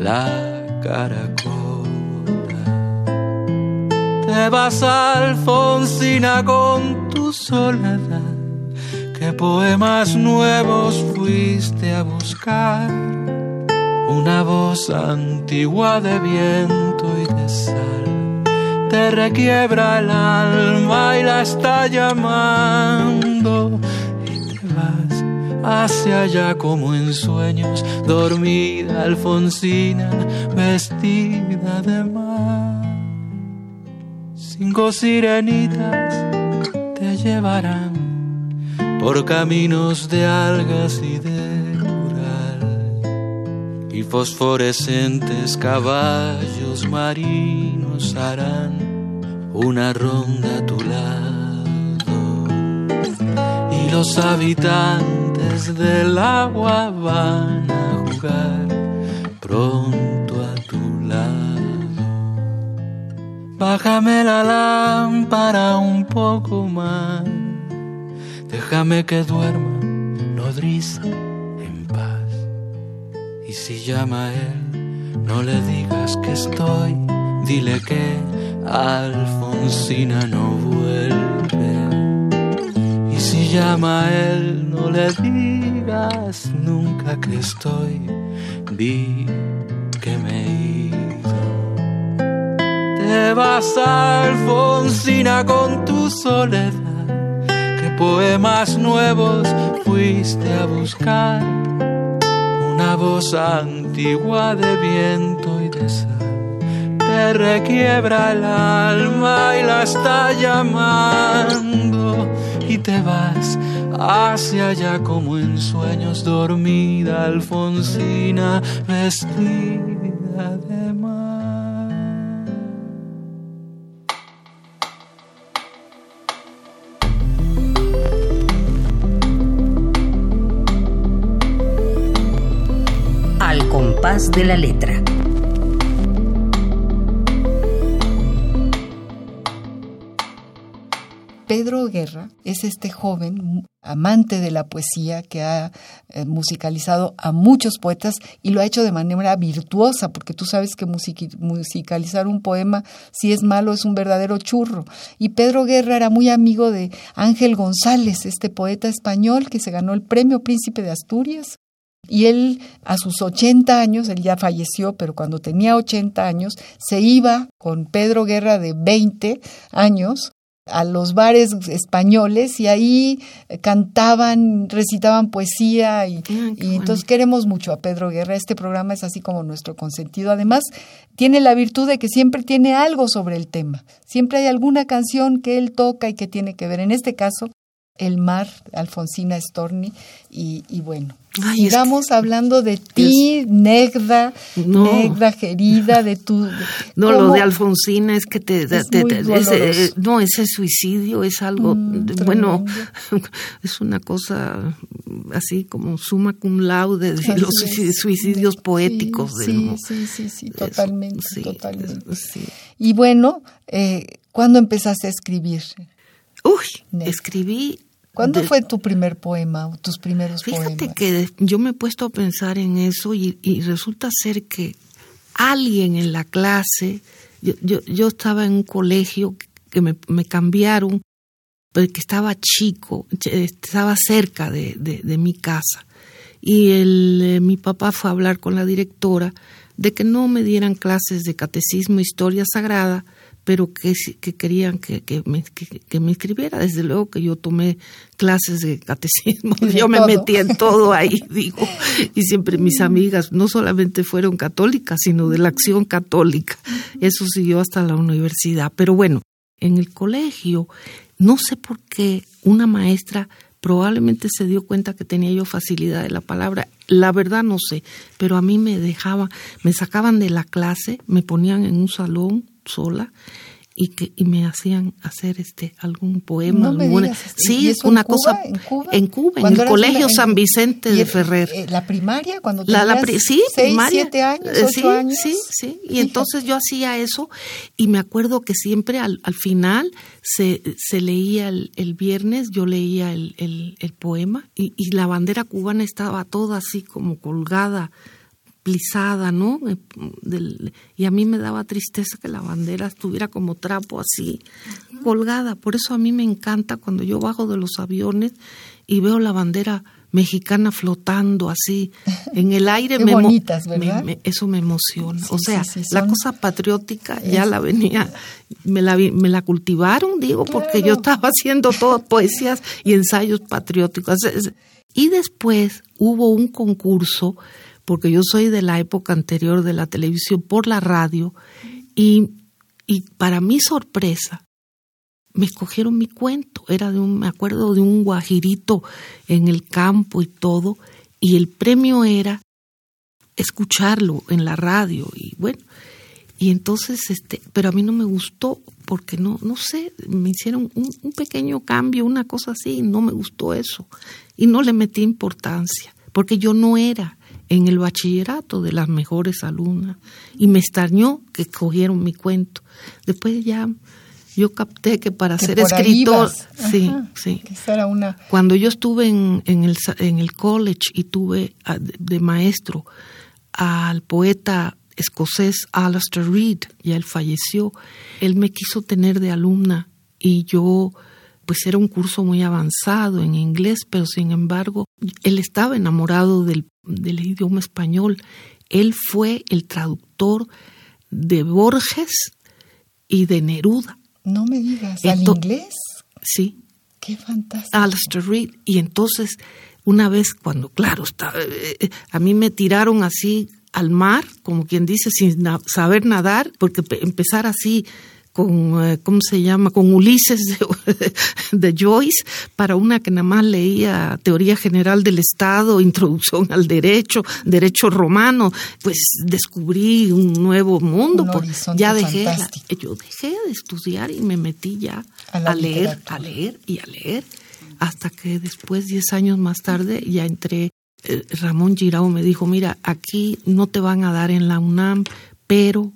la caracola. Te vas Alfonsina con tu soledad ¿Qué poemas nuevos fuiste a buscar? Una voz antigua de viento y de sal te requiebra el alma y la está llamando y te vas hacia allá como en sueños, dormida Alfonsina, vestida de mar. Cinco sirenitas te llevarán por caminos de algas y de coral. Y fosforescentes caballos marinos harán una ronda a tu lado. Y los habitantes del agua van a jugar pronto a tu lado. Bájame la lámpara un poco más Déjame que duerma nodriza en paz. Y si llama a él, no le digas que estoy. Dile que Alfonsina no vuelve. Y si llama a él, no le digas nunca que estoy, di que me he ido. Te vas Alfonsina con tu soledad, poemas nuevos fuiste a buscar, una voz antigua de viento y de sal, te requiebra el alma y la está llamando. Y te vas hacia allá como en sueños dormida Alfonsina vestida de la letra. Pedro Guerra es este joven amante de la poesía que ha eh, musicalizado a muchos poetas y lo ha hecho de manera virtuosa, porque tú sabes que musicalizar un poema, si es malo, es un verdadero churro. Y Pedro Guerra era muy amigo de Ángel González, este poeta español que se ganó el premio Príncipe de Asturias. Y él, a sus 80 años, él ya falleció, pero cuando tenía 80 años, se iba con Pedro Guerra de 20 años a los bares españoles y ahí cantaban, recitaban poesía y, entonces queremos mucho a Pedro Guerra. Este programa es así como nuestro consentido. Además, tiene la virtud de que siempre tiene algo sobre el tema. Siempre hay alguna canción que él toca y que tiene que ver. En este caso, El mar, Alfonsina Storni, y, y bueno, sigamos hablando de ti, Negda, Negda querida, de tu... no, lo de Alfonsina es que te... no, ese suicidio es algo, mm, bueno, es una cosa así como suma cum laude de los suicidios poéticos. Sí, sí, sí, sí, totalmente, totalmente. Y bueno, eh, ¿cuándo empezaste a escribir? Uy, escribí ¿Cuándo fue tu primer poema o tus primeros poemas? Fíjate que yo me he puesto a pensar en eso y, resulta ser que alguien en la clase, yo, yo, estaba en un colegio que me, cambiaron, porque estaba chico, estaba cerca de, de, mi casa. Y el, eh, mi papá fue a hablar con la directora de que no me dieran clases de catecismo, historia sagrada, pero que, que querían que, que, me, que, me inscribiera. Desde luego que yo tomé clases de catecismo, yo me metí en todo ahí, digo, y siempre mis amigas no solamente fueron católicas, sino de la acción católica. Eso siguió hasta la universidad. Pero bueno, en el colegio, no sé por qué una maestra probablemente se dio cuenta que tenía yo facilidad de la palabra. La verdad no sé, pero a mí me dejaban, me sacaban de la clase, me ponían en un salón sola y que y me hacían hacer este algún poema sí es una cosa en Cuba en, Cuba, en el colegio San Vicente de Ferrer. eh, la primaria cuando tenías la, sí primaria. siete años eh, ocho años. sí sí. Y entonces yo hacía eso y me acuerdo que siempre al, al final se, se leía el, el, viernes yo leía el, el, el poema y, y la bandera cubana estaba toda así como colgada plisada, ¿no? Eh, y a mí me daba tristeza que la bandera estuviera como trapo así, colgada. Por eso a mí me encanta cuando yo bajo de los aviones y veo la bandera mexicana flotando así en el aire. me, bonitas, ¿verdad? eso me emociona. o sea, la cosa patriótica ya la venía, me la, me la cultivaron, digo, porque yo estaba haciendo todas poesías y ensayos patrióticos. Y después hubo un concurso porque yo soy de la época anterior de la televisión por la radio y, y para mi sorpresa me escogieron mi cuento, era de un, me acuerdo de un guajirito en el campo y todo, y el premio era escucharlo en la radio y bueno, y entonces este, pero a mí no me gustó porque no, no sé, me hicieron un, un pequeño cambio, una cosa así, y no me gustó eso, y no le metí importancia, porque yo no era en el bachillerato de las mejores alumnas y me extrañó que cogieron mi cuento. Después ya yo capté que para ser escritor, sí, sí. una... Cuando yo estuve en, en, el, en el college y tuve de maestro al poeta escocés Alastair Reid, ya él falleció, él me quiso tener de alumna y yo pues era un curso muy avanzado en inglés, pero sin embargo, él estaba enamorado del, del idioma español. Él fue el traductor de Borges y de Neruda. No me digas, ¿al inglés? Sí. Qué fantástico. Alistair Reed. Y entonces, una vez cuando, claro, está, eh, a mí me tiraron así al mar, como quien dice, sin saber nadar, porque empezar así con, eh, ¿cómo se llama?, con Ulises de, Joyce, para una que nada más leía Teoría General del Estado, Introducción al Derecho, Derecho Romano, pues descubrí un nuevo mundo. ya dejé, yo dejé de estudiar y me metí ya a, leer, a leer y a leer, hasta que después, diez años más tarde, ya entré eh, Ramón Girao me dijo, mira, aquí no te van a dar en la UNAM, pero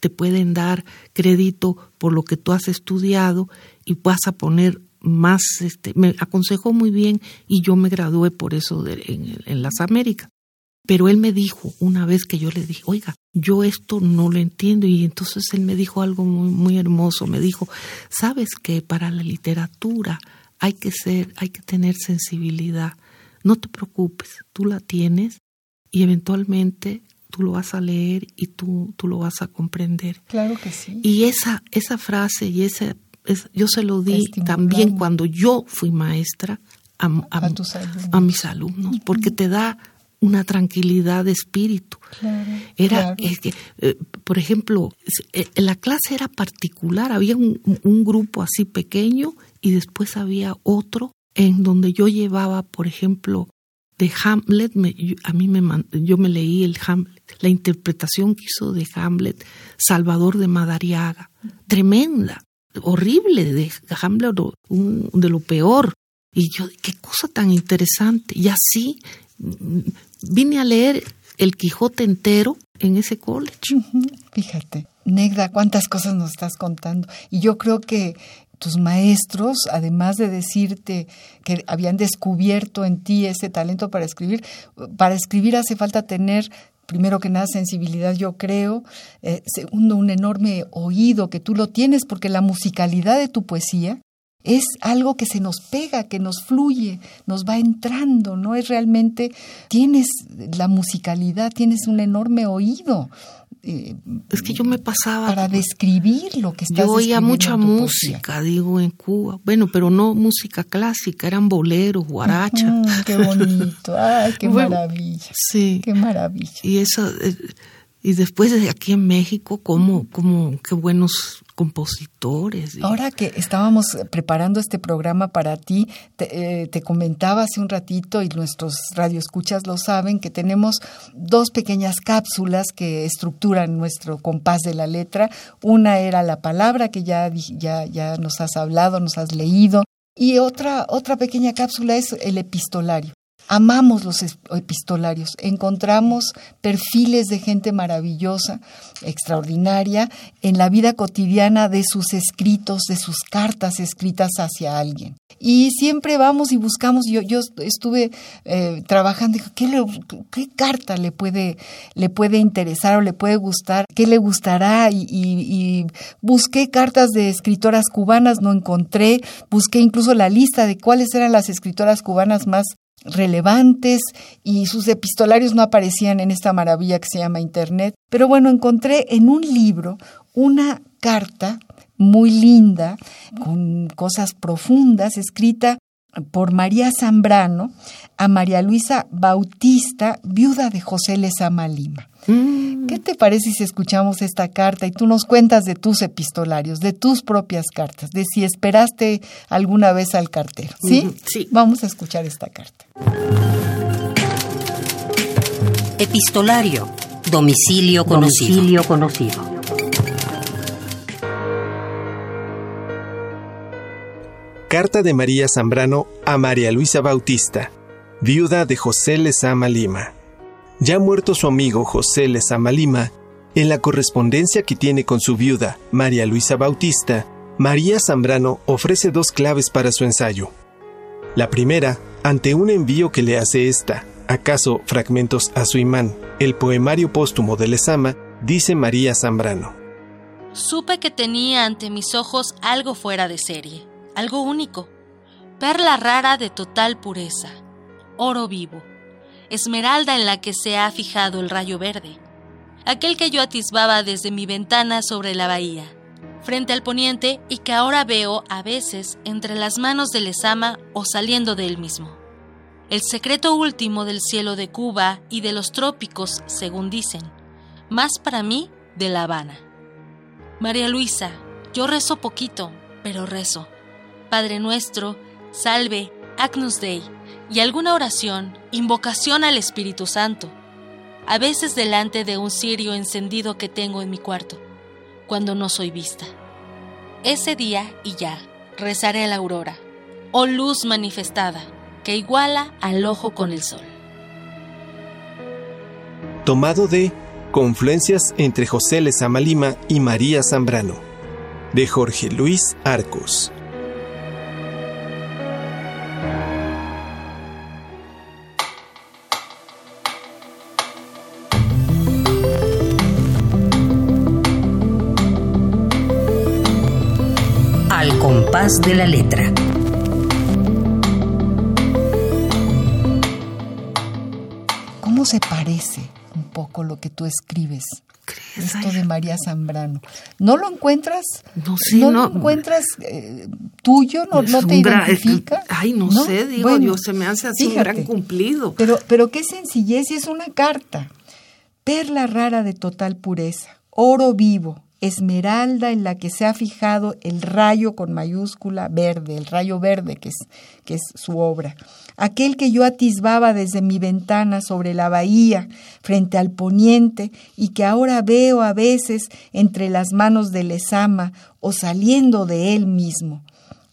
te pueden dar crédito por lo que tú has estudiado y vas a poner más, este, me aconsejó muy bien y yo me gradué por eso en, las Américas. Pero él me dijo una vez que yo le dije, oiga, yo esto no lo entiendo y entonces él me dijo algo muy, muy hermoso, me dijo, sabes que para la literatura hay que ser, hay que tener sensibilidad, no te preocupes, tú la tienes y eventualmente tú lo vas a leer y tú, tú lo vas a comprender. Claro que sí. Y esa, esa frase y esa, yo se lo di también cuando yo fui maestra a, a, mis alumnos, porque te da una tranquilidad de espíritu. era, que, eh, por ejemplo, eh, la clase era particular, había un, un, grupo así pequeño y después había otro en donde yo llevaba, por ejemplo, de Hamlet, a mí me yo me leí el Hamlet, la interpretación que hizo de Hamlet Salvador de Madariaga, tremenda, horrible de Hamlet, de lo peor. Y yo, qué cosa tan interesante. Y así mm, vine a leer El Quijote entero en ese college. Fíjate, Negda, cuántas cosas nos estás contando. Y yo creo que tus maestros, además de decirte que habían descubierto en ti ese talento para escribir, para escribir hace falta tener primero que nada sensibilidad, yo creo, eh, segundo, un enorme oído que tú lo tienes, porque la musicalidad de tu poesía es algo que se nos pega, que nos fluye, nos va entrando, ¿no? Es realmente, tienes la musicalidad, tienes un enorme oído. Eh, es que yo me pasaba para describir lo que estás yo oía mucha música digo en Cuba. Bueno pero no música clásica eran boleros guaracha. Qué bonito. Ay qué maravilla. sí. Qué maravilla. Y eso eh, y después de aquí en México como como qué buenos compositores. Ahora que estábamos preparando este programa para ti, eh, te, comentaba hace un ratito y nuestros radioescuchas lo saben que tenemos dos pequeñas cápsulas que estructuran nuestro compás de la letra. Una era la palabra que ya, ya, ya nos has hablado, nos has leído. Y otra, otra pequeña cápsula es el epistolario. Amamos los epistolarios, encontramos perfiles de gente maravillosa, extraordinaria, en la vida cotidiana de sus escritos, de sus cartas escritas hacia alguien. Y siempre vamos y buscamos, yo, yo estuve eh, trabajando, ¿qué, ¿qué, carta le puede, le puede interesar o le puede gustar? ¿Qué le gustará? Y, y busqué cartas de escritoras cubanas, no encontré, busqué incluso la lista de cuáles eran las escritoras cubanas más relevantes y sus epistolarios no aparecían en esta maravilla que se llama Internet. Pero bueno, encontré en un libro una carta muy linda, con cosas profundas, escrita por María Zambrano a María Luisa Bautista, viuda de José Lezama Lima. Mm. ¿Qué te parece si escuchamos esta carta y tú nos cuentas de tus epistolarios, de tus propias cartas, de si esperaste alguna vez al cartero? ¿Sí? Sí. Vamos a escuchar esta carta. Epistolario. Domicilio conocido. Domicilio conocido. Carta de María Zambrano a María Luisa Bautista, viuda de José Lezama Lima. Ya muerto su amigo José Lezama Lima, en la correspondencia que tiene con su viuda, María Luisa Bautista, María Zambrano ofrece dos claves para su ensayo. La primera, ante un envío que le hace esta, acaso fragmentos a su imán, el poemario póstumo de Lezama, dice María Zambrano. Supe que tenía ante mis ojos algo fuera de serie algo único, perla rara de total pureza, oro vivo, esmeralda en la que se ha fijado el rayo verde, aquel que yo atisbaba desde mi ventana sobre la bahía, frente al poniente y que ahora veo a veces entre las manos del Lezama o saliendo de él mismo. El secreto último del cielo de Cuba y de los trópicos, según dicen, más para mí de La Habana. María Luisa, yo rezo poquito, pero rezo. Padre nuestro, salve, Agnus Dei, y alguna oración, invocación al Espíritu Santo, a veces delante de un cirio encendido que tengo en mi cuarto, cuando no soy vista. Ese día y ya, rezaré a la aurora, oh luz manifestada, que iguala al ojo con el sol. Tomado de Confluencias entre José Lezama Lima y María Zambrano, de Jorge Luis Arcos. De la letra. ¿Cómo se parece un poco lo que tú escribes? Esto de María Zambrano. ¿No lo encuentras? No sé, ¿No, no. lo encuentras eh, tuyo? ¿No, te un gran- identifica? ay, no, sé, digo Bueno, yo, se me hace así un fíjate. gran cumplido. Pero, pero qué sencillez, y es una carta. Perla rara de total pureza, oro vivo, esmeralda en la que se ha fijado el rayo con mayúscula verde, el rayo verde que es, que es su obra. Aquel que yo atisbaba desde mi ventana sobre la bahía, frente al poniente, y que ahora veo a veces entre las manos de Lezama o saliendo de él mismo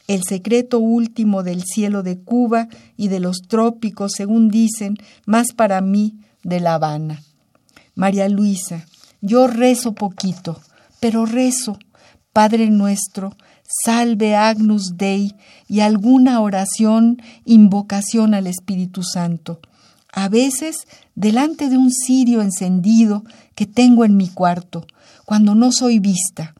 el secreto último del cielo de Cuba y de los trópicos, según dicen, más para mí de La Habana. María Luisa, yo rezo poquito, pero rezo, Padre nuestro, salve Agnus Dei y alguna oración, invocación al Espíritu Santo. A veces delante de un cirio encendido que tengo en mi cuarto, cuando no soy vista.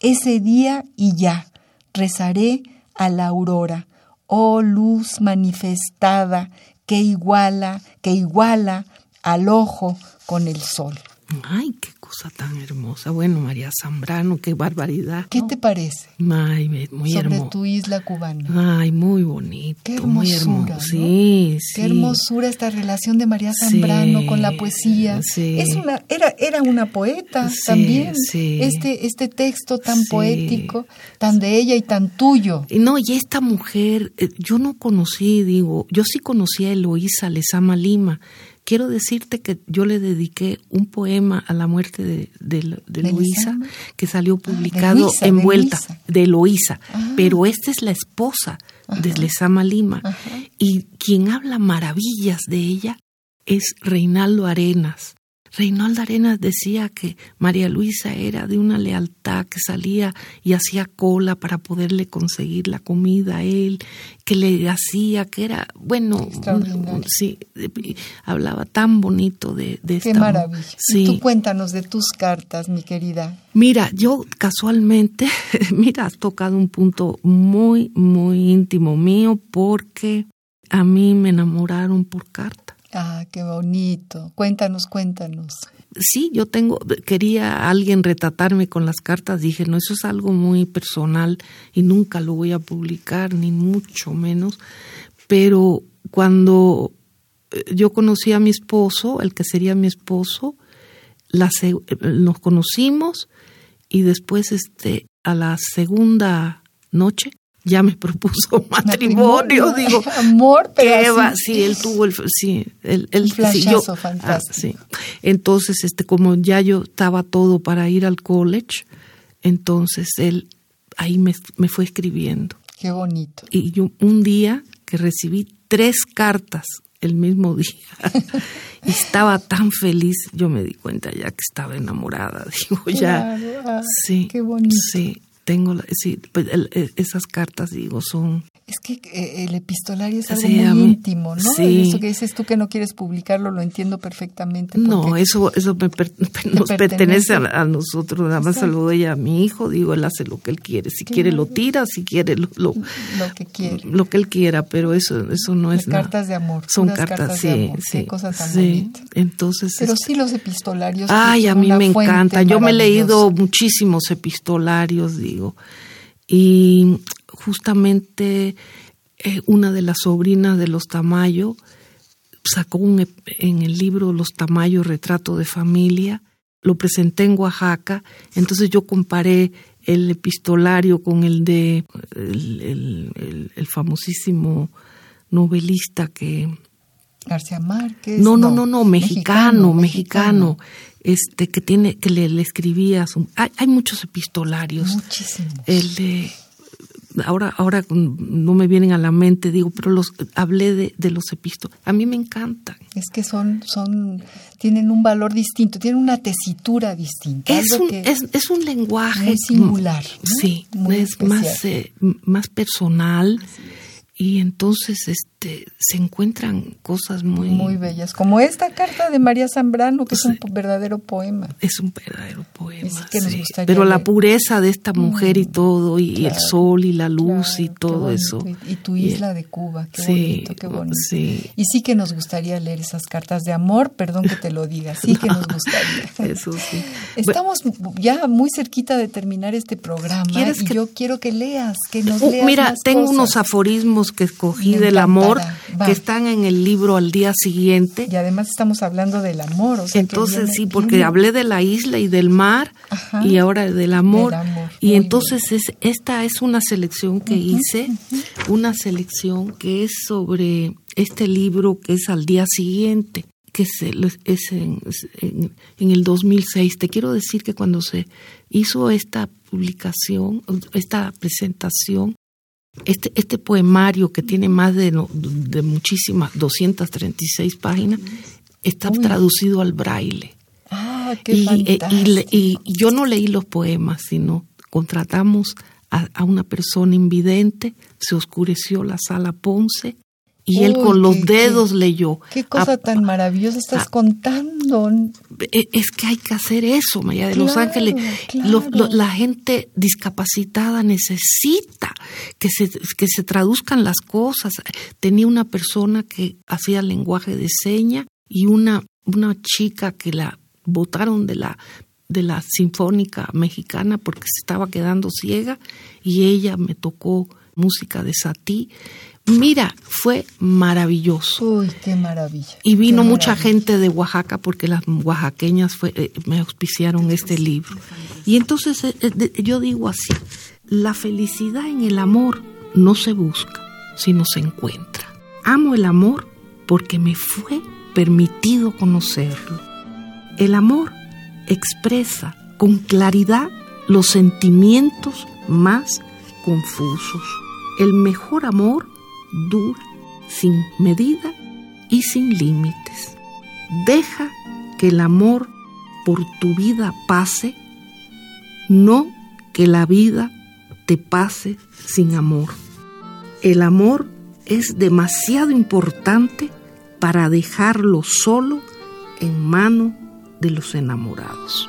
Ese día y ya rezaré a la aurora, oh luz manifestada que iguala, que iguala al ojo con el sol. Ay, cosa tan hermosa. Bueno, María Zambrano, qué barbaridad. ¿Qué te parece Ay, muy sobre hermoso. tu isla cubana? Ay, muy bonito, Qué muy hermosura, hermoso. ¿no? Sí, sí. Qué hermosura esta relación de María Zambrano Sí, con la poesía. sí. Es una, era, era una poeta Sí, también. sí. Este, este texto tan Sí. poético, tan de ella y tan tuyo. No, y esta mujer, eh, yo no conocí, digo, yo sí conocí a Eloísa Lezama Lima. Quiero decirte que yo le dediqué un poema a la muerte de, de, de ¿De Eloísa, Lezama? que salió Ah, publicado Luisa, de envuelta Luisa. de Eloísa. Ah. Pero esta es la esposa de Lezama Lima. Ajá. Y quien habla maravillas de ella es Reinaldo Arenas. Reinaldo Arenas decía que María Luisa era de una lealtad que salía y hacía cola para poderle conseguir la comida a él, que le hacía, que era, bueno, Extraordinario. sí, hablaba tan bonito de, de Qué esta maravilla. Sí. Tú cuéntanos de tus cartas, mi querida. Mira, yo casualmente, mira, has tocado un punto muy, muy íntimo mío porque a mí me enamoraron por carta. Ah, qué bonito. Cuéntanos, cuéntanos. Sí, yo tengo, quería alguien retratarme con las cartas, dije, no, eso es algo muy personal y nunca lo voy a publicar, ni mucho menos, pero cuando eh, yo conocí a mi esposo, el que sería mi esposo, la se- nos conocimos y después este a la segunda noche ya me propuso matrimonio, digo Amor, pero qué así- va, sí, él tuvo el sí, él, él Un sí, yo- ah, sí. Entonces, este como ya yo estaba todo para ir al college, entonces él ahí me, me fue escribiendo Qué bonito. y yo un día que recibí tres cartas el mismo día y estaba tan feliz, yo me di cuenta ya que estaba enamorada, digo ya, ah, sí, Qué bonito. sí, tengo, sí, pues, el- el- esas cartas digo son Es que eh, el epistolario es algo muy íntimo, ¿no? Sí. Eso que dices tú que no quieres publicarlo, lo entiendo perfectamente. No, eso, eso nos pertenece, a, nosotros. Nada más saludo ella a mi hijo, digo, él hace lo que él quiere. Si quiere lo tira, si quiere lo, lo, que quiere. Lo que él quiera, pero eso, eso no es nada. Cartas de amor. Son cartas, sí, sí. Qué cosas tan bonitas. Entonces. Pero sí los epistolarios. Ay, a mí me encanta. Yo me he leído muchísimos epistolarios, digo. Y justamente eh, una de las sobrinas de los Tamayo sacó un, en el libro Los Tamayo, Retrato de Familia, lo presenté en Oaxaca, entonces yo comparé el epistolario con el de el, famosísimo novelista que García Márquez. No, no, no, no, mexicano, mexicano, este que tiene que le, escribía hay, hay, muchos epistolarios. Muchísimos. El de ahora, ahora no me vienen a la mente, digo, pero los hablé de, de los epístolas. A mí me encantan. Es que son, son, tienen un valor distinto, tienen una tesitura distinta. Es, un, es, es, un lenguaje muy singular. Sí, es más, eh, más personal y entonces este se encuentran cosas muy muy bellas como esta carta de María Zambrano que es un verdadero poema. Es un verdadero poema sí. pero la pureza de esta mujer y mm, todo y el sol y la luz y todo eso. y, tu isla de Cuba qué bonito qué bonito. y sí que nos gustaría leer esas cartas de amor perdón que te lo diga sí que nos gustaría. eso sí. Estamos ya muy cerquita de terminar este programa y yo quiero que leas que nos uh, leas mira tengo unos aforismos que escogí del amor, que están en el libro al día siguiente. Y además estamos hablando del amor. entonces sí, porque hablé de la isla y del mar y ahora del amor. Y entonces es, esta es una selección que hice, una selección que es sobre este libro que es al día siguiente que es, en, en, el 2006. Te quiero decir que cuando se hizo esta publicación, esta presentación, este, este poemario que tiene más de, de muchísimas, 236 páginas, está traducido al braille. Ah, qué y, y, yo no leí los poemas, sino contratamos a, a, una persona invidente, se oscureció la sala Ponce y él con los dedos leyó. Qué cosa tan maravillosa estás contando. E, es que hay que hacer eso, María de Los Ángeles. la gente discapacitada necesita que se, que se traduzcan las cosas. Tenía una persona que hacía lenguaje de seña y una, una chica que la botaron de la de la Sinfónica Mexicana porque se estaba quedando ciega y ella me tocó música de Satí. Mira, fue maravilloso. Uy, qué maravilla. Y vino mucha gente de Oaxaca porque las oaxaqueñas fue, eh, me auspiciaron este libro. Y entonces eh, eh, yo digo así, la felicidad en el amor no se busca, sino se encuentra. Amo el amor porque me fue permitido conocerlo. El amor expresa con claridad los sentimientos más confusos. El mejor amor dura, sin medida y sin límites. Deja que el amor por tu vida pase, no que la vida te pase sin amor. El amor es demasiado importante para dejarlo solo en mano de los enamorados.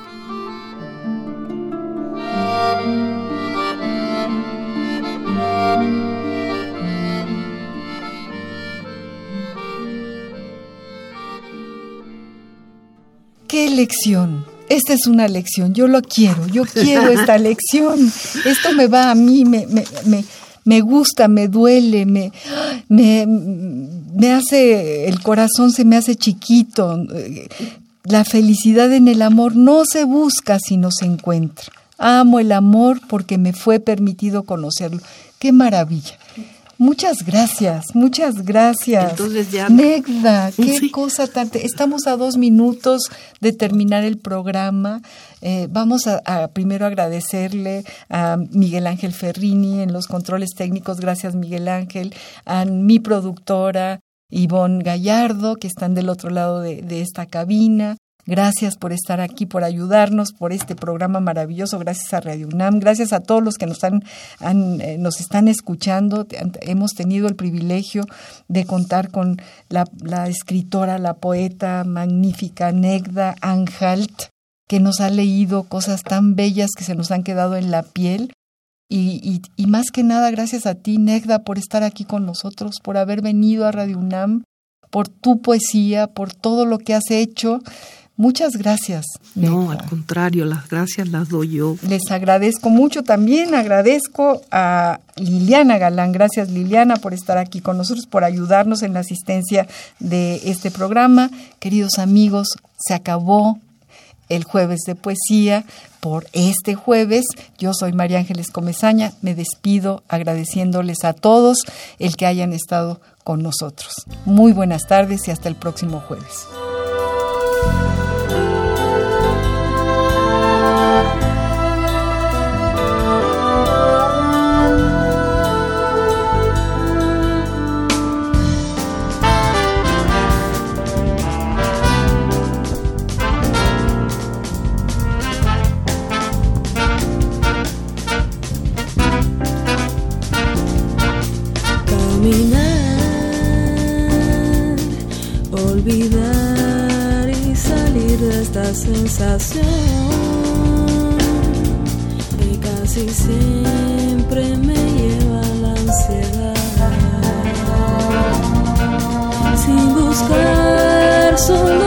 Qué lección. Esta es una lección, yo lo quiero, yo quiero esta lección. Esto me va a mí, me, me, me, me gusta, me duele, me, me, me hace, el corazón se me hace chiquito. La felicidad en el amor no se busca, sino se encuentra. Amo el amor porque me fue permitido conocerlo. Qué maravilla. Muchas gracias, muchas gracias. Entonces ya. Negda, qué cosa tan. Estamos a dos minutos de terminar el programa. Eh, vamos a, primero agradecerle a Miguel Ángel Ferrini en los controles técnicos. Gracias, Miguel Ángel. A mi productora Ivonne Gallardo, que están del otro lado de, de esta cabina Gracias por estar aquí, por ayudarnos, por este programa maravilloso. Gracias a Radio UNAM, gracias a todos los que nos, han, eh, nos están escuchando. Hemos tenido el privilegio de contar con la, escritora, la poeta magnífica Negda Anhalt, que nos ha leído cosas tan bellas que se nos han quedado en la piel. Y, y, y, más que nada, gracias a ti, Negda, por estar aquí con nosotros, por haber venido a Radio UNAM, por tu poesía, por todo lo que has hecho. Muchas gracias. No, al contrario, las gracias las doy yo. Les agradezco mucho. También agradezco a Liliana Galán. Gracias Liliana por estar aquí con nosotros, por ayudarnos en la asistencia de este programa. Queridos amigos, se acabó el jueves de poesía por este jueves. Yo soy María Ángeles Comezaña. Me despido agradeciéndoles a todos el que hayan estado con nosotros. Muy buenas tardes y hasta el próximo jueves. Sensación que casi siempre me lleva a la ansiedad. Sin buscar solo